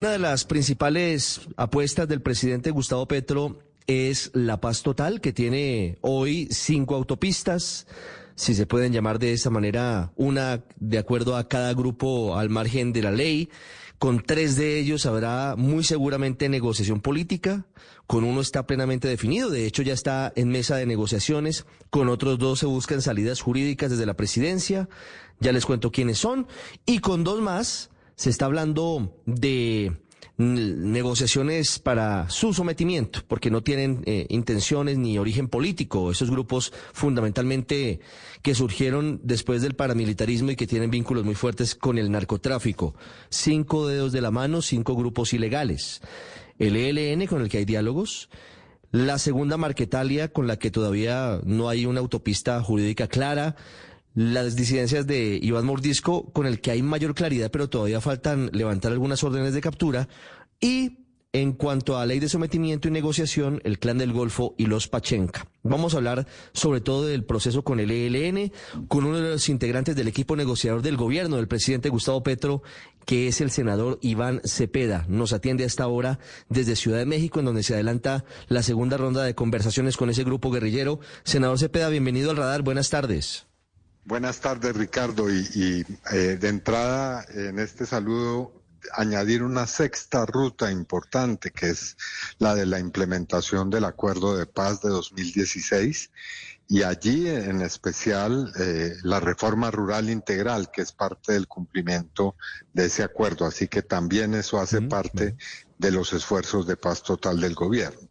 Una de las principales apuestas del presidente Gustavo Petro es la paz total, que tiene hoy cinco autopistas, si se pueden llamar de esa manera, una de acuerdo a cada grupo al margen de la ley. Con tres de ellos habrá muy seguramente negociación política, con uno está plenamente definido, de hecho ya está en mesa de negociaciones, con otros dos se buscan salidas jurídicas desde la presidencia, ya les cuento quiénes son, y con dos más se está hablando de negociaciones para su sometimiento, porque no tienen eh, intenciones ni origen político. Esos grupos fundamentalmente que surgieron después del paramilitarismo y que tienen vínculos muy fuertes con el narcotráfico. Cinco dedos de la mano, cinco grupos ilegales. El ELN con el que hay diálogos. La segunda Marquetalia con la que todavía no hay una autopista jurídica clara las disidencias de Iván Mordisco, con el que hay mayor claridad, pero todavía faltan levantar algunas órdenes de captura, y en cuanto a ley de sometimiento y negociación, el clan del Golfo y los Pachenca. Vamos a hablar sobre todo del proceso con el ELN, con uno de los integrantes del equipo negociador del gobierno del presidente Gustavo Petro, que es el senador Iván Cepeda. Nos atiende a esta hora desde Ciudad de México, en donde se adelanta la segunda ronda de conversaciones con ese grupo guerrillero. Senador Cepeda, bienvenido al radar. Buenas tardes. Buenas tardes, Ricardo. Y, eh, de entrada, en este saludo, añadir una sexta ruta importante, que es la de la implementación del Acuerdo de Paz de 2016. Y allí, en especial, eh, la reforma rural integral, que es parte del cumplimiento de ese acuerdo. Así que también eso hace parte de los esfuerzos de paz total del gobierno.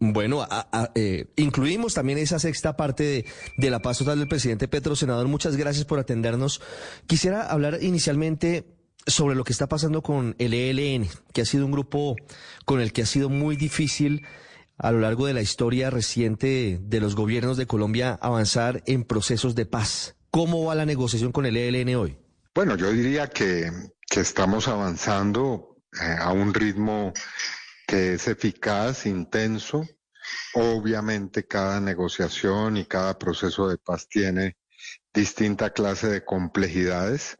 Bueno, eh, incluimos también esa sexta parte de, la paz total del presidente Petro. Senador, muchas gracias por atendernos. Quisiera hablar inicialmente sobre lo que está pasando con el ELN, que ha sido un grupo con el que ha sido muy difícil a lo largo de la historia reciente de los gobiernos de Colombia avanzar en procesos de paz. ¿Cómo va la negociación con el ELN hoy? Bueno, yo diría que, estamos avanzando eh, a un ritmo que es eficaz, intenso. Obviamente cada negociación y cada proceso de paz tiene distinta clase de complejidades.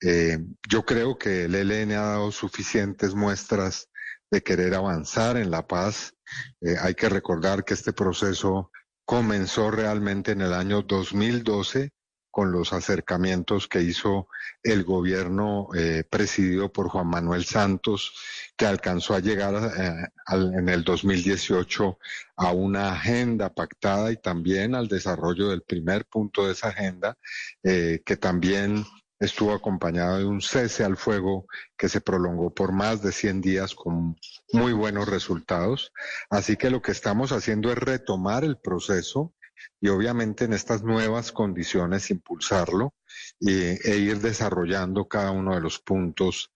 Eh, yo creo que el ELN ha dado suficientes muestras de querer avanzar en la paz. Eh, hay que recordar que este proceso comenzó realmente en el año 2012 con los acercamientos que hizo el gobierno eh, presidido por Juan Manuel Santos, que alcanzó a llegar eh, en el 2018 a una agenda pactada y también al desarrollo del primer punto de esa agenda, eh, que también estuvo acompañado de un cese al fuego que se prolongó por más de 100 días con muy buenos resultados. Así que lo que estamos haciendo es retomar el proceso y obviamente en estas nuevas condiciones impulsarlo e ir desarrollando cada uno de los puntos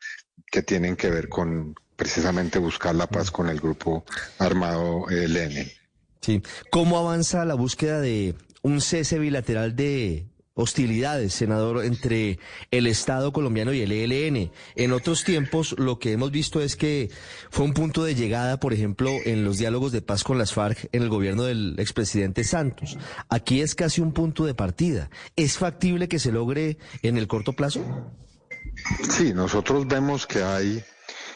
que tienen que ver con precisamente buscar la paz con el grupo armado ELN. Sí. ¿Cómo avanza la búsqueda de un cese bilateral de hostilidades, senador, entre el Estado colombiano y el ELN. En otros tiempos lo que hemos visto es que fue un punto de llegada, por ejemplo, en los diálogos de paz con las FARC en el gobierno del expresidente Santos. Aquí es casi un punto de partida. ¿Es factible que se logre en el corto plazo? Sí, nosotros vemos que hay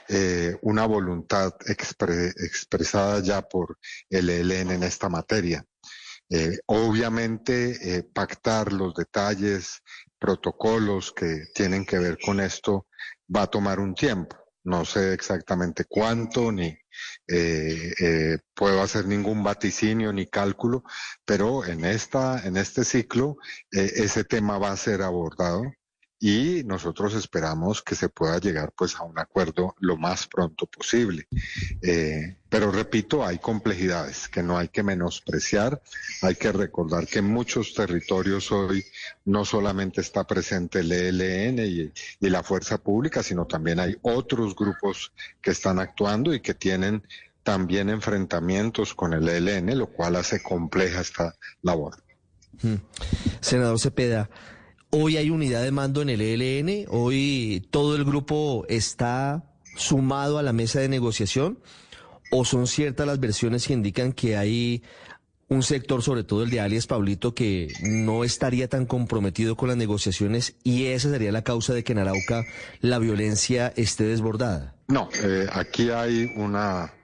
eh, una voluntad expresada ya por el ELN en esta materia. Eh, obviamente, eh, pactar los detalles, protocolos que tienen que ver con esto va a tomar un tiempo. No sé exactamente cuánto, ni eh, puedo hacer ningún vaticinio ni cálculo, pero en esta, en este ciclo, ese tema va a ser abordado y nosotros esperamos que se pueda llegar pues a un acuerdo lo más pronto posible. Eh, pero repito, hay complejidades que no hay que menospreciar, hay que recordar que en muchos territorios hoy no solamente está presente el ELN y, y la fuerza pública, sino también hay otros grupos que están actuando y que tienen también enfrentamientos con el ELN, lo cual hace compleja esta labor. Hmm. Senador Cepeda, Hoy hay unidad de mando en el ELN, hoy todo el grupo está sumado a la mesa de negociación o son ciertas las versiones que indican que hay un sector, sobre todo el de alias Pablito, que no estaría tan comprometido con las negociaciones y esa sería la causa de que en Arauca la violencia esté desbordada. No, eh, aquí hay una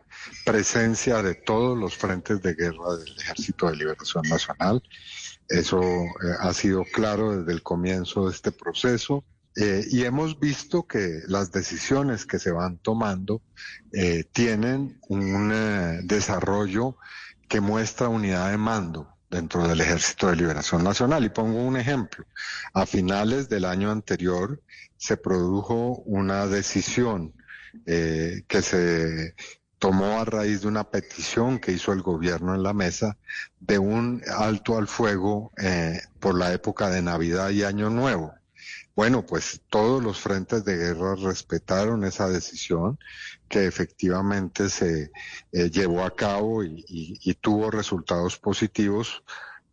presencia de todos los frentes de guerra del Ejército de Liberación Nacional. Eso eh, ha sido claro desde el comienzo de este proceso. Eh, y hemos visto que las decisiones que se van tomando eh, tienen un desarrollo que muestra unidad de mando dentro del Ejército de Liberación Nacional. Y pongo un ejemplo. A finales del año anterior se produjo una decisión que se tomó a raíz de una petición que hizo el gobierno en la mesa de un alto al fuego eh, por la época de Navidad y Año Nuevo. Bueno, pues todos los frentes de guerra respetaron esa decisión que efectivamente se eh, llevó a cabo y tuvo resultados positivos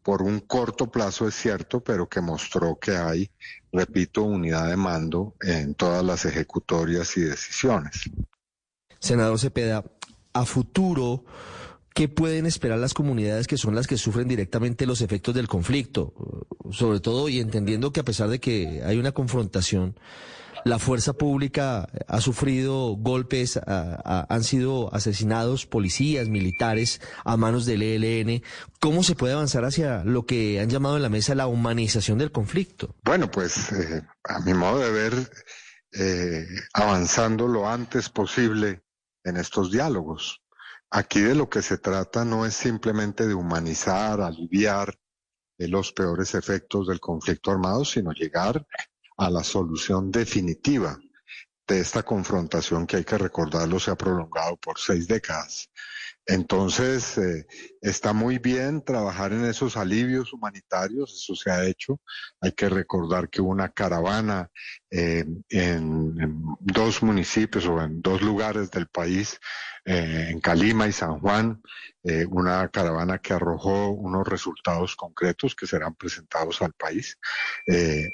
por un corto plazo, es cierto, pero que mostró que hay, repito, unidad de mando en todas las ejecutorias y decisiones. Senador Cepeda, a futuro, ¿qué pueden esperar las comunidades que son las que sufren directamente los efectos del conflicto? Sobre todo y entendiendo que a pesar de que hay una confrontación, la fuerza pública ha sufrido golpes, han sido asesinados policías, militares a manos del ELN. ¿Cómo se puede avanzar hacia lo que han llamado en la mesa la humanización del conflicto? Bueno, pues eh, a mi modo de ver, eh, avanzando lo antes posible en estos diálogos. Aquí de lo que se trata no es simplemente de humanizar, aliviar los peores efectos del conflicto armado, sino llegar a la solución definitiva de esta confrontación que hay que recordarlo se ha prolongado por seis décadas. Entonces, eh, está muy bien trabajar en esos alivios humanitarios, eso se ha hecho. Hay que recordar que hubo una caravana eh, en, dos municipios o en dos lugares del país, eh, en Calima y San Juan, una caravana que arrojó unos resultados concretos que serán presentados al país.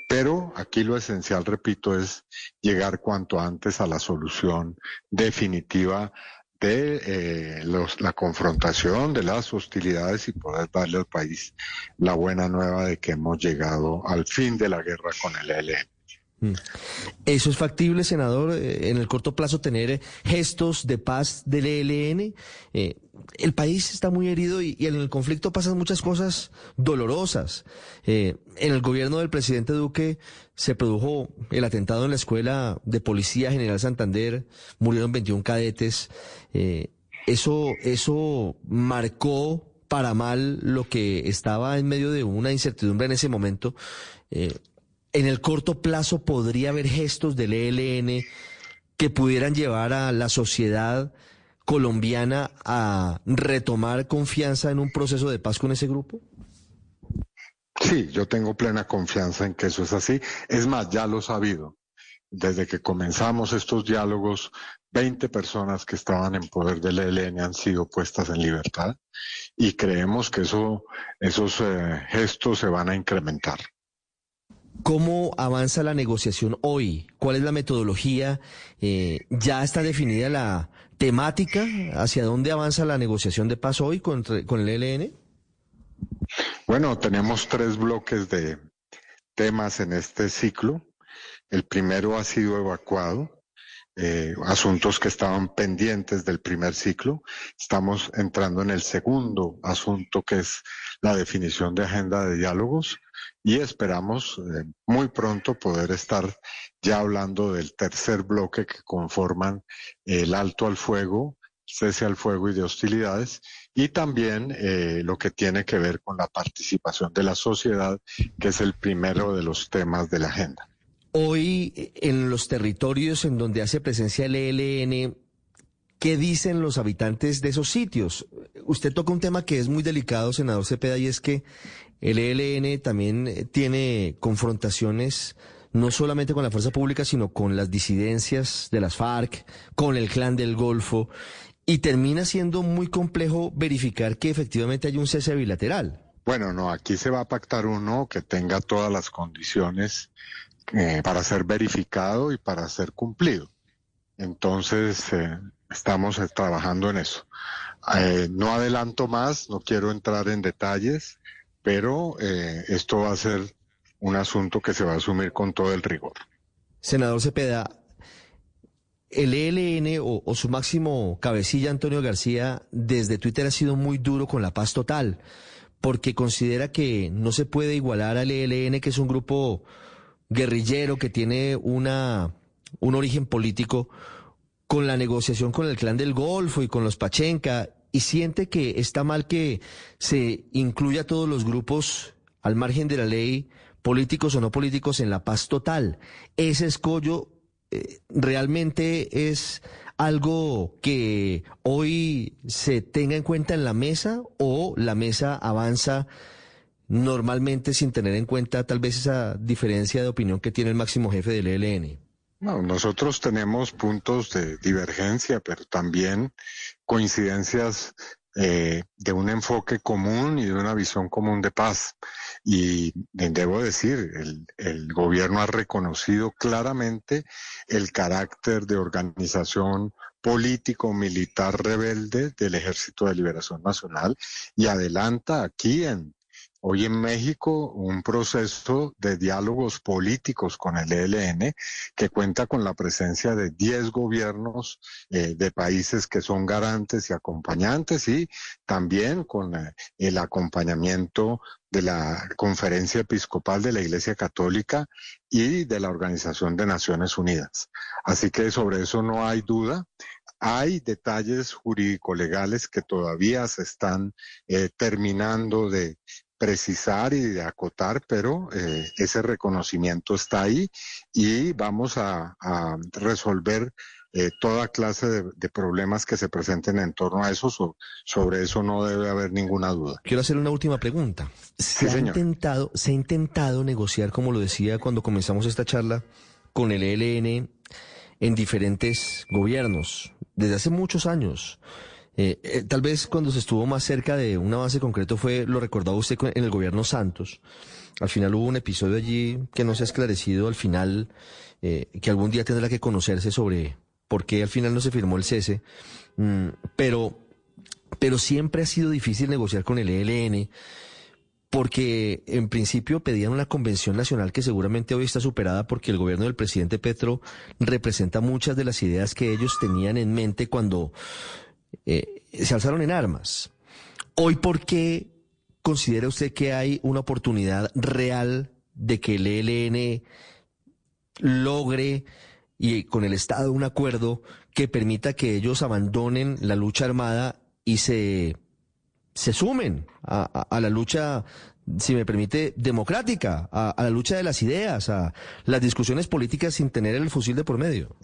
pero aquí lo esencial, repito, es llegar cuanto antes a la solución definitiva de eh, los, la confrontación, de las hostilidades y poder darle al país la buena nueva de que hemos llegado al fin de la guerra con el ELN. Mm. ¿Eso es factible, senador, eh, en el corto plazo tener gestos de paz del ELN? Eh, el país está muy herido y, en el conflicto pasan muchas cosas dolorosas. Eh, en el gobierno del presidente Duque se produjo el atentado en la escuela de policía General Santander, murieron 21 cadetes. eso, eso marcó para mal lo que estaba en medio de una incertidumbre en ese momento en el corto plazo podría haber gestos del ELN que pudieran llevar a la sociedad colombiana a retomar confianza en un proceso de paz con ese grupo? Sí, yo tengo plena confianza en que eso es así. Es más, ya lo he sabido. Desde que comenzamos estos diálogos, 20 personas que estaban en poder del ELN han sido puestas en libertad y creemos que eso, esos eh, gestos se van a incrementar. ¿Cómo avanza la negociación hoy? ¿Cuál es la metodología? Eh, ¿Ya está definida la temática? ¿Hacia dónde avanza la negociación de paz hoy con, con el ELN? Bueno, tenemos tres bloques de temas en este ciclo. El primero ha sido evacuado, eh, asuntos que estaban pendientes del primer ciclo. Estamos entrando en el segundo asunto, que es la definición de agenda de diálogos y esperamos eh, muy pronto poder estar ya hablando del tercer bloque que conforman el alto al fuego, cese al fuego y de hostilidades, y también eh, lo que tiene que ver con la participación de la sociedad, que es el primero de los temas de la agenda. Hoy, en los territorios en donde hace presencia el ELN, ¿qué dicen los habitantes de esos sitios? Usted toca un tema que es muy delicado, senador Cepeda, y es que el ELN también eh, tiene confrontaciones no solamente con la fuerza pública, sino con las disidencias de las FARC, con el clan del Golfo, y termina siendo muy complejo verificar que efectivamente hay un cese bilateral. Bueno, no, aquí se va a pactar uno que tenga todas las condiciones eh, para ser verificado y para ser cumplido. Entonces, eh, estamos trabajando en eso. Eh, no adelanto más, no quiero entrar en detalles, pero eh, esto va a ser un asunto que se va a asumir con todo el rigor. Senador Cepeda, el ELN o, o, su máximo cabecilla, Antonio García, desde Twitter ha sido muy duro con la paz total, porque considera que no se puede igualar al ELN, que es un grupo guerrillero que tiene una, un origen político, con la negociación con el clan del Golfo y con los Pachenca, y siente que está mal que se incluya a todos los grupos al margen de la ley, políticos o no políticos, en la paz total. Ese escollo eh, realmente es algo que hoy se tenga en cuenta en la mesa o la mesa avanza normalmente sin tener en cuenta tal vez esa diferencia de opinión que tiene el máximo jefe del ELN? No, nosotros tenemos puntos de divergencia, pero también coincidencias eh, de un enfoque común y de una visión común de paz. Y debo decir, el, el gobierno ha reconocido claramente el carácter de organización político militar rebelde del Ejército de Liberación Nacional y adelanta aquí en hoy en México un proceso de diálogos políticos con el ELN que cuenta con la presencia de 10 gobiernos eh, de países que son garantes y acompañantes y también con eh, el acompañamiento de la Conferencia Episcopal de la Iglesia Católica y de la Organización de Naciones Unidas. Así que sobre eso no hay duda. Hay detalles jurídico-legales que todavía se están eh, terminando de, precisar y de acotar, pero eh, ese reconocimiento está ahí y vamos a, resolver eh, toda clase de, problemas que se presenten en torno a eso. sobre eso no debe haber ninguna duda. Quiero hacer una última pregunta. ¿Se, ha intentado, ¿Se ha intentado negociar, como lo decía cuando comenzamos esta charla, con el ELN en diferentes gobiernos desde hace muchos años? Eh, eh, tal vez cuando se estuvo más cerca de un avance concreto fue, lo recordaba usted en el gobierno Santos. Al final hubo un episodio allí que no se ha esclarecido al final, eh, que algún día tendrá que conocerse sobre por qué al final no se firmó el cese. Mm, pero, pero siempre ha sido difícil negociar con el ELN porque en principio pedían una convención nacional que seguramente hoy está superada porque el gobierno del presidente Petro representa muchas de las ideas que ellos tenían en mente cuando eh, se alzaron en armas. Hoy, ¿por qué considera usted que hay una oportunidad real de que el ELN logre y con el Estado un acuerdo que permita que ellos abandonen la lucha armada y se, se sumen a, la lucha, si me permite, democrática, a, a la lucha de las ideas, a las discusiones políticas sin tener el fusil de por medio?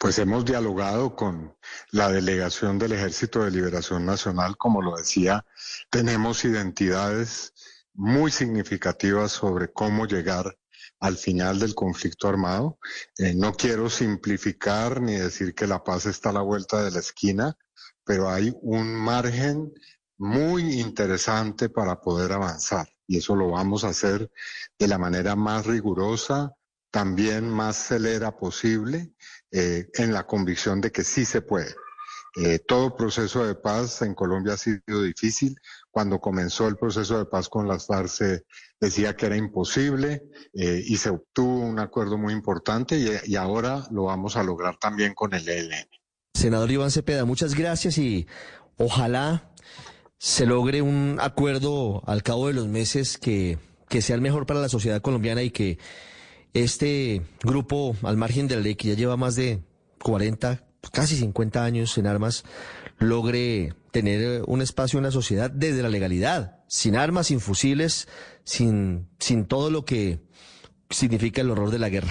Pues hemos dialogado con la delegación del Ejército de Liberación Nacional, como lo decía, tenemos identidades muy significativas sobre cómo llegar al final del conflicto armado. Eh, no quiero simplificar ni decir que la paz está a la vuelta de la esquina, pero hay un margen muy interesante para poder avanzar y eso lo vamos a hacer de la manera más rigurosa, también más celera posible, eh, en la convicción de que sí se puede. Eh, todo proceso de paz en Colombia ha sido difícil. Cuando comenzó el proceso de paz con las FARC se decía que era imposible eh, y se obtuvo un acuerdo muy importante y, ahora lo vamos a lograr también con el ELN. Senador Iván Cepeda, muchas gracias y ojalá se logre un acuerdo al cabo de los meses que, que sea el mejor para la sociedad colombiana y que este grupo al margen de la ley que ya lleva más de 40, casi 50 años en armas, logre tener un espacio en la sociedad desde la legalidad, sin armas, sin fusiles, sin, sin todo lo que significa el horror de la guerra.